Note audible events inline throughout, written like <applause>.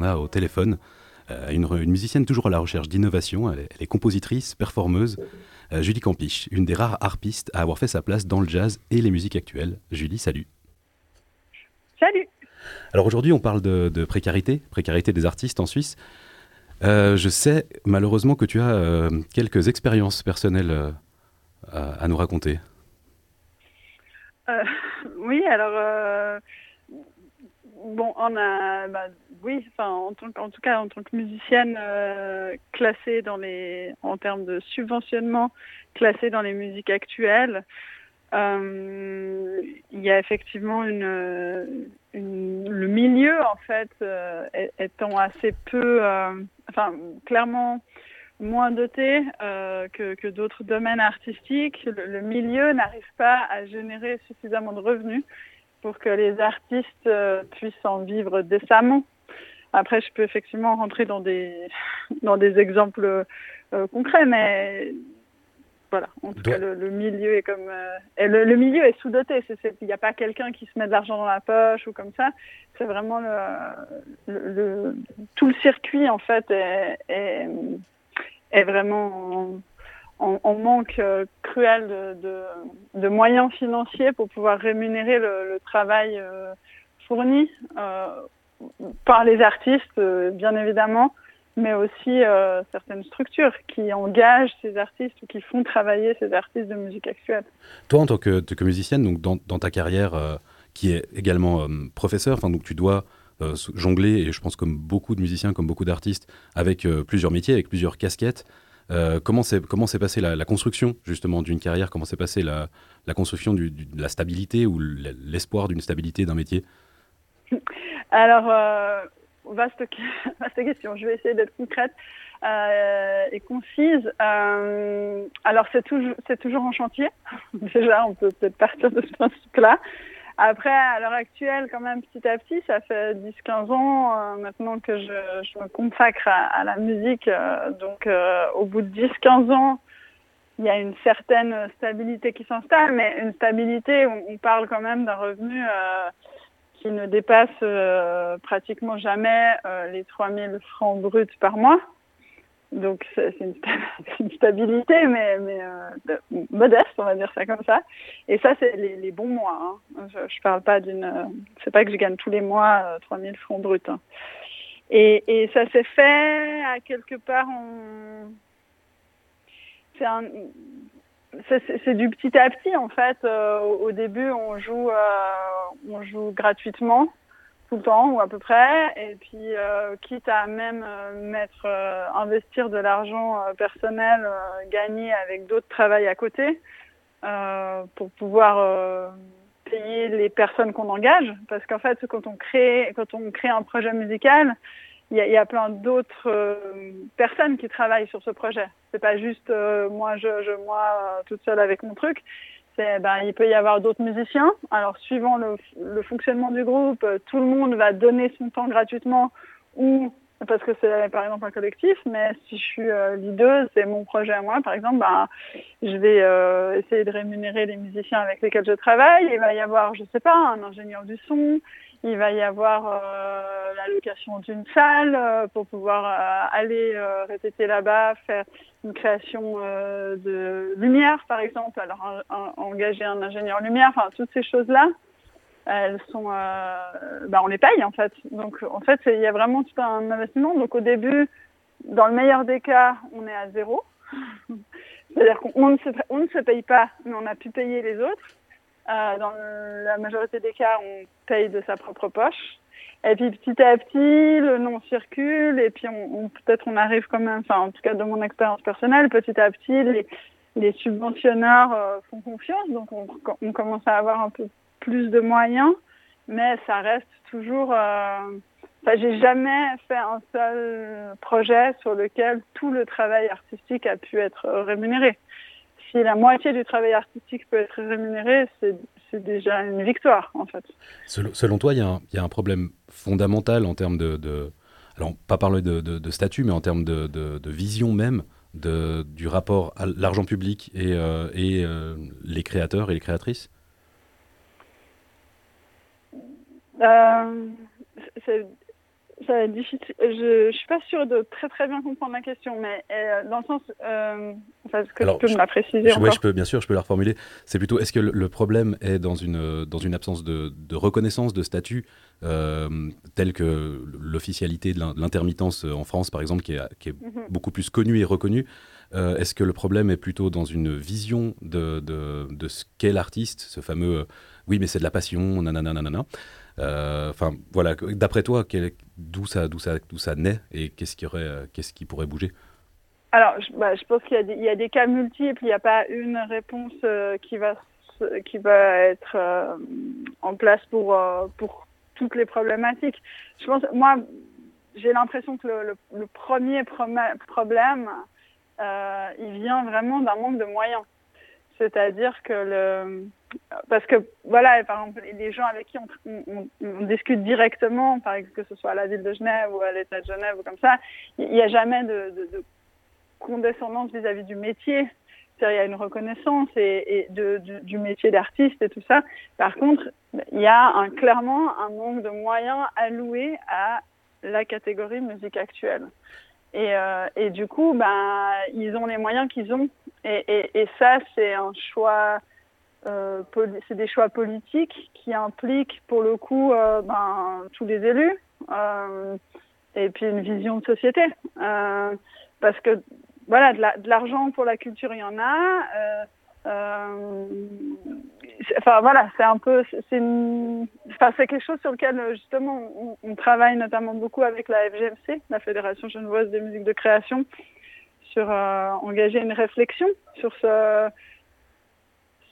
on a au téléphone une, musicienne toujours à la recherche d'innovation. Elle, est compositrice, performeuse. Julie Campiche, une des rares harpistes à avoir fait sa place dans le jazz et les musiques actuelles. Julie, salut. Salut. Alors aujourd'hui, on parle de, précarité, précarité des artistes en Suisse. je sais malheureusement que tu as quelques expériences personnelles à nous raconter. Euh, <laughs> oui, alors euh, bon, on a, bah, oui, enfin, en, tout cas, en tant que musicienne euh, classée dans les, en termes de subventionnement, classée dans les musiques actuelles, il y a effectivement une, le milieu en fait étant assez peu, enfin, clairement moins doté euh, que, d'autres domaines artistiques, le, milieu n'arrive pas à générer suffisamment de revenus pour que les artistes euh, puissent en vivre décemment. Après, je peux effectivement rentrer dans des, <laughs> dans des exemples euh, concrets, mais voilà. En tout cas, le, milieu est comme le, milieu est sous-doté. Il n'y a pas quelqu'un qui se met de l'argent dans la poche ou comme ça. C'est vraiment le, tout le circuit en fait est est vraiment en, manque euh, cruel de, moyens financiers pour pouvoir rémunérer le, travail euh, fourni euh, par les artistes, bien évidemment, mais aussi certaines structures qui engagent ces artistes ou qui font travailler ces artistes de musique actuelle. Toi, en tant que, musicienne, donc dans, ta carrière qui est également professeur, donc tu dois jongler, et je pense comme beaucoup de musiciens, comme beaucoup d'artistes, avec plusieurs métiers, avec plusieurs casquettes. Euh, comment s'est passée la, construction justement d'une carrière? Comment s'est passée la, construction de la stabilité ou l'espoir d'une stabilité d'un métier? <laughs> Alors vaste, <laughs> vaste question. Je vais essayer d'être concrète et concise. alors c'est toujours c'est toujours en chantier. <laughs> Déjà, on peut peut-être partir de ce principe-là. Après, à l'heure actuelle, quand même, petit à petit, ça fait 10-15 ans euh, maintenant que je, me consacre à, la musique. Euh, donc, euh, au bout de 10-15 ans, il y a une certaine stabilité qui s'installe, mais une stabilité, on, on parle quand même d'un revenu qui ne dépasse pratiquement jamais les 3000 francs bruts par mois. Donc <laughs> c'est une, stabilité, mais, euh, modeste, on va dire ça comme ça. Et ça, c'est les, bons mois. Hein. Je, ne parle pas d'une. C'est pas que je gagne tous les mois euh, 3000 francs bruts. Hein. Et, ça s'est fait à quelque part. C'est du petit à petit en fait. Euh, au, début, on joue, euh, on joue gratuitement tout le temps ou à peu près et puis euh, quitte à même euh, mettre euh, investir de l'argent personnel gagné avec d'autres travails à côté pour pouvoir payer les personnes qu'on engage. Parce qu'en fait quand on crée quand on crée un projet musical il y a, plein d'autres personnes qui travaillent sur ce projet. C'est pas juste moi je, je moi toute seule avec mon truc ben, il peut y avoir d'autres musiciens. Alors, suivant le, fonctionnement du groupe, euh, tout le monde va donner son temps gratuitement ou parce que c'est par exemple un collectif, mais si je suis euh, leader, c'est mon projet à moi, par exemple, ben, je vais euh, essayer de rémunérer les musiciens avec lesquels je travaille. Il va y avoir, je sais pas, un ingénieur du son, il va y avoir euh, la location d'une salle euh, pour pouvoir aller répéter là-bas, faire une création de lumière, par exemple, alors engager un ingénieur lumière, enfin toutes ces choses-là, elles sont, bah, on les paye en fait. Donc en fait, il y a vraiment tout un investissement. Donc au début, dans le meilleur des cas, on est à zéro. <laughs> C'est-à-dire qu'on ne, ne se paye pas, mais on a pu payer les autres. Euh, dans la majorité des cas, on paye de sa propre poche. Et puis petit à petit, le nom circule et puis peut-être on arrive quand même, enfin en tout cas de mon expérience personnelle, petit à petit les, subventionneurs euh, font confiance, donc on, commence à avoir un peu plus de moyens, mais ça reste toujours. Euh, j'ai jamais fait un seul projet sur lequel tout le travail artistique a pu être rémunéré si la moitié du travail artistique peut être rémunéré, c'est déjà une victoire, en fait. Selon, toi, il y, a un problème fondamental en termes de, alors pas parler de, statut, mais en termes de, vision même du rapport à l'argent public et, euh, euh, les créateurs et les créatrices? Euh, ça va être difficile. Je, ne suis pas sûre de très très bien comprendre la question, mais euh, dans le sens, euh, est-ce que tu peux me la préciser Oui, je peux, bien sûr, je peux la reformuler. C'est plutôt, est-ce que le, problème est dans une, dans une absence de, reconnaissance de statut euh, tel que l'officialité de l'intermittence en France, par exemple, qui est, qui est mhm. beaucoup plus connue et reconnue Est-ce que le problème est plutôt dans une vision de, de, de ce qu'est l'artiste, ce fameux oui, mais c'est de la passion, nanana, nanana. Euh, enfin, voilà, d'après toi, d'où ça, ça, ça naît et qu'est-ce qui, euh, pourrait bouger? Alors, je, bah, je pense qu'il y a, des, cas multiples, il n'y a pas une réponse euh, qui, va, qui va être en place pour, pour toutes les problématiques. Je pense, moi, j'ai l'impression que le, le, premier problème, il vient vraiment d'un manque de moyens. C'est-à-dire que le, parce que voilà, par exemple, les gens avec qui on, discute directement, par exemple que ce soit à la ville de Genève ou à l'État de Genève ou comme ça, il n'y a jamais de, condescendance vis-à-vis du métier. Il y a une reconnaissance et, du, métier d'artiste et tout ça. Par contre, il y a un, clairement un manque de moyens alloués à la catégorie musique actuelle. Et, euh, du coup, ben, ils ont les moyens qu'ils ont. Et ça, c'est un choix euh, c'est des choix politiques qui impliquent pour le coup euh, ben, tous les élus euh, et puis une vision de société. parce que voilà, de l'argent pour la culture, il y en a. enfin voilà, c'est un peu, c'est enfin, quelque chose sur lequel justement on, travaille notamment beaucoup avec la FGMC, la Fédération genevoise des musiques de création, sur engager une réflexion sur ce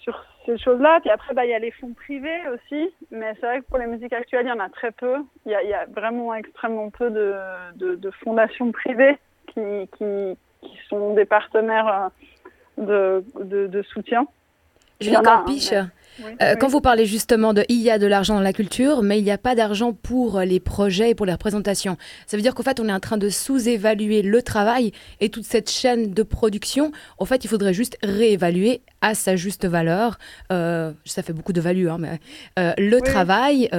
sur choses-là. Puis après, bah, il y a les fonds privés aussi. Mais c'est vrai que pour les musiques actuelles, il y en a très peu. Il y a, vraiment extrêmement peu de, fondations privées qui, sont des partenaires euh, de soutien. Julien Campiche, euh, quand vous parlez justement de il y a de l'argent dans la culture, mais il n'y a pas d'argent pour les projets et pour les représentations, ça veut dire qu'en fait on est en train de sous-évaluer le travail et toute cette chaîne de production. En fait, il faudrait juste réévaluer à sa juste valeur. Euh, ça fait beaucoup de value, hein, mais euh, le travail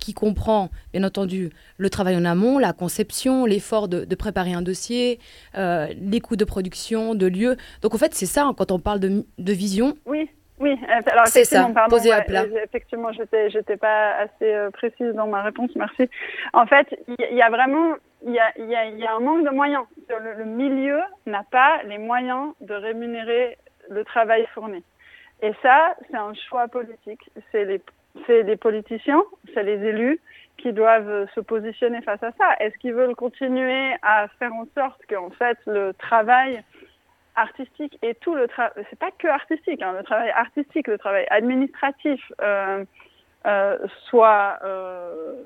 qui comprend, bien entendu, le travail en amont, la conception, l'effort de, préparer un dossier, les coûts de production, de lieu. Donc en fait, c'est ça, hein, quand on parle de, de vision. Oui. Oui, euh, alors c'est ça, pardon, posé à plat. Effectivement, j'étais, j'étais pas assez euh, précise dans ma réponse, merci. En fait, il y, a vraiment, il y a, y, a, y a, un manque de moyens. Le, le milieu n'a pas les moyens de rémunérer le travail fourni. Et ça, c'est un choix politique. C'est les, c'est les politiciens, c'est les élus qui doivent se positionner face à ça. Est-ce qu'ils veulent continuer à faire en sorte qu'en fait le travail artistique et tout le travail, c'est pas que artistique, hein, le travail artistique, le travail administratif euh, euh, soit euh,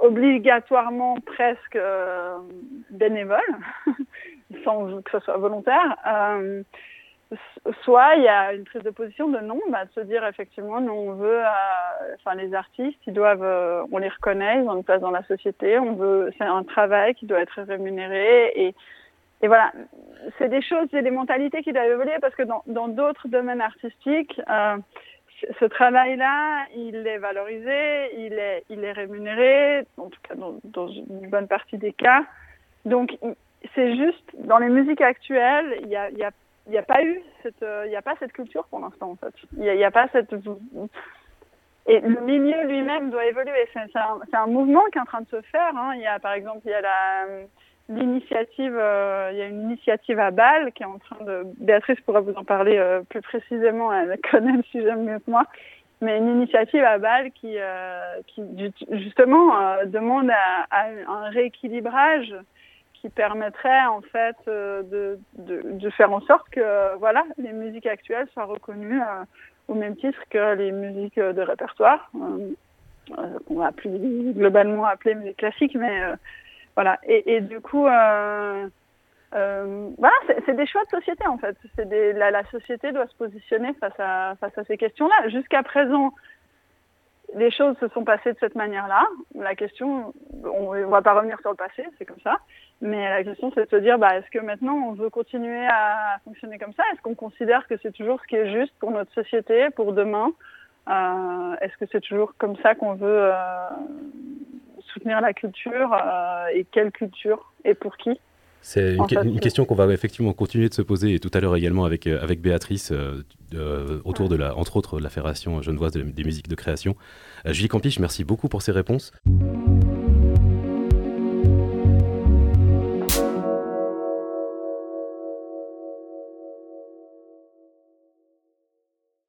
obligatoirement presque bénévole, <laughs> sans que ce soit volontaire. Soit il y a une prise de position de non, bah, de se dire effectivement, nous on veut, enfin les artistes, ils doivent, on les reconnaît, ils ont une place dans la société, on veut, c'est un travail qui doit être rémunéré et et voilà, c'est des choses, c'est des mentalités qui doivent évoluer parce que dans d'autres domaines artistiques, euh, ce travail-là, il est valorisé, il est, il est rémunéré, en tout cas dans, une bonne partie des cas. Donc, c'est juste, dans les musiques actuelles, il n'y a, y a, y a pas eu cette, euh, il y a pas cette culture pour l'instant, en fait. Il n'y a, a pas cette, et le milieu lui-même doit évoluer. C'est un, un, mouvement qui est en train de se faire. Hein. Il y a, par exemple, il y a la, l'initiative, euh, il y a une initiative à Bâle qui est en train de. Béatrice pourra vous en parler euh, plus précisément, elle <laughs> connaît le sujet mieux que moi. Mais une initiative à Bâle qui, euh, justement demande un rééquilibrage qui permettrait en fait de, de, de, faire en sorte que voilà les musiques actuelles soient reconnues au même titre que les musiques de répertoire, qu'on va plus globalement appeler musique classique, mais voilà. Et, du coup, euh, euh, voilà, c'est des choix de société en fait. La, société doit se positionner face à, face à ces questions-là. Jusqu'à présent, les choses se sont passées de cette manière-là. La question, on ne va pas revenir sur le passé, c'est comme ça. Mais la question, c'est de se dire, bah, est-ce que maintenant on veut continuer à fonctionner comme ça? Est-ce qu'on considère que c'est toujours ce qui est juste pour notre société, pour demain? Euh, Est-ce que c'est toujours comme ça qu'on veut soutenir la culture et quelle culture et pour qui? C'est une, question qu'on va effectivement continuer de se poser et tout à l'heure également avec, euh, avec Béatrice euh, autour de la, entre autres, la Fédération genevoise des musiques de création. Julie Campiche, merci beaucoup pour ces réponses.